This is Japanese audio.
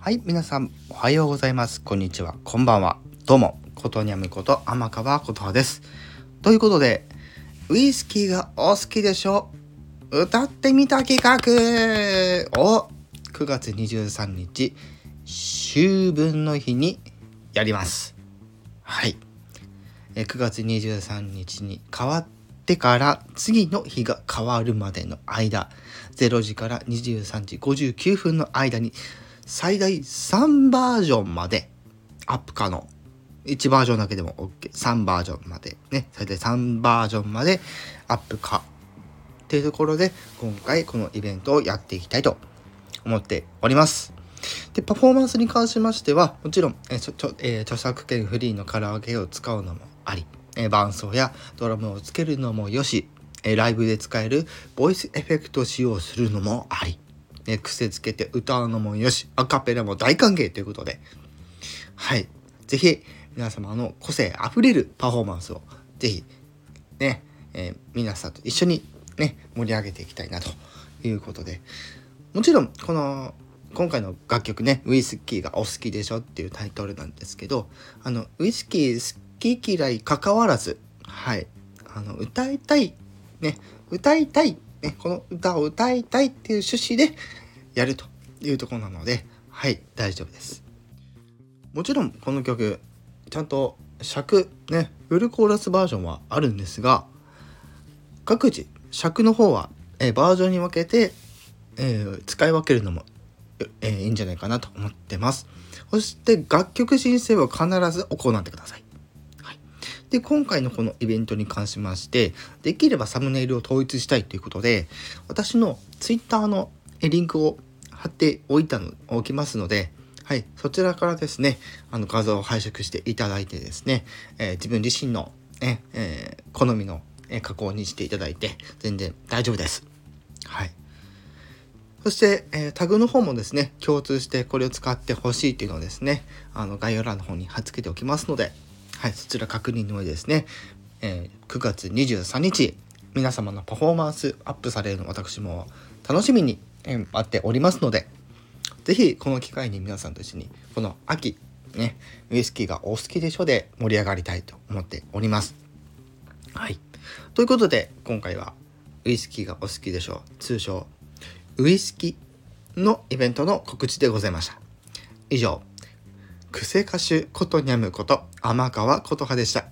はい、皆さん、おはようございます。こんにちは。こんばんは。どうも、ことにゃむこと天川ことはです。ということで、ウイスキーがお好きでしょ歌ってみた企画を9月23日、秋分の日にやります。はい。え9月23日に変わってから次の日が変わるまでの間0時から23時59分の間に最大3バージョンまでアップ可能。1バージョンだけでも OK3 バージョンまで。ね。最大3バージョンまでアップ可。っていうところで今回このイベントをやっていきたいと思っております。でパフォーマンスに関しましてはもちろん、えちょちょえー著作権フリーのカラオケを使うのもあり、えー伴奏やドラムをつけるのもよし、えーライブで使えるボイスエフェクトを使用するのもあり、えー癖つけて歌うのもよしアカペラも大歓迎ということで。はい。ぜひ皆様の個性あふれるパフォーマンスをぜひね、えー皆さんと一緒にね盛り上げていきたいなということで。もちろんこの今回の楽曲ね「ウイスキーがお好きでしょ」っていうタイトルなんですけどあのウイスキー好き嫌い関わらずはい。あの歌いたいね歌いたい、ね、この歌を歌いたいっていう趣旨でやるというところなのではい大丈夫です。もちろんこの曲ちゃんと尺ねフルコーラスバージョンはあるんですが各自尺の方は、えバージョンに分けて、えー使い分けるのも、えーいいんじゃないかなと思ってます。そして楽曲申請は必ず行ってくださ、い、で今回のこのイベントに関しましてできればサムネイルを統一したいということで私の Twitter のリンクを貼っておいたのおきますのではい、そちらからですねあの画像を拝借していただいてですね、えー自分自身の、ねえー好みの、加工にしていただいて全然大丈夫です。はい、そして、えータグの方もですね共通してこれを使ってほしいっていうのをですねあの概要欄の方に貼っ付けておきますので、はい、そちら確認の上ですね、えー9月23日皆様のパフォーマンスアップされるの私も楽しみに、えー待っておりますのでぜひこの機会に皆さんと一緒にこの秋ねウイスキーがお好きでしょで盛り上がりたいと思っております。はい。ということで今回はウイスキーがお好きでしょう通称ウイスキーのイベントの告知でございました。以上癖歌手ことにゃむこと天川琴葉でした。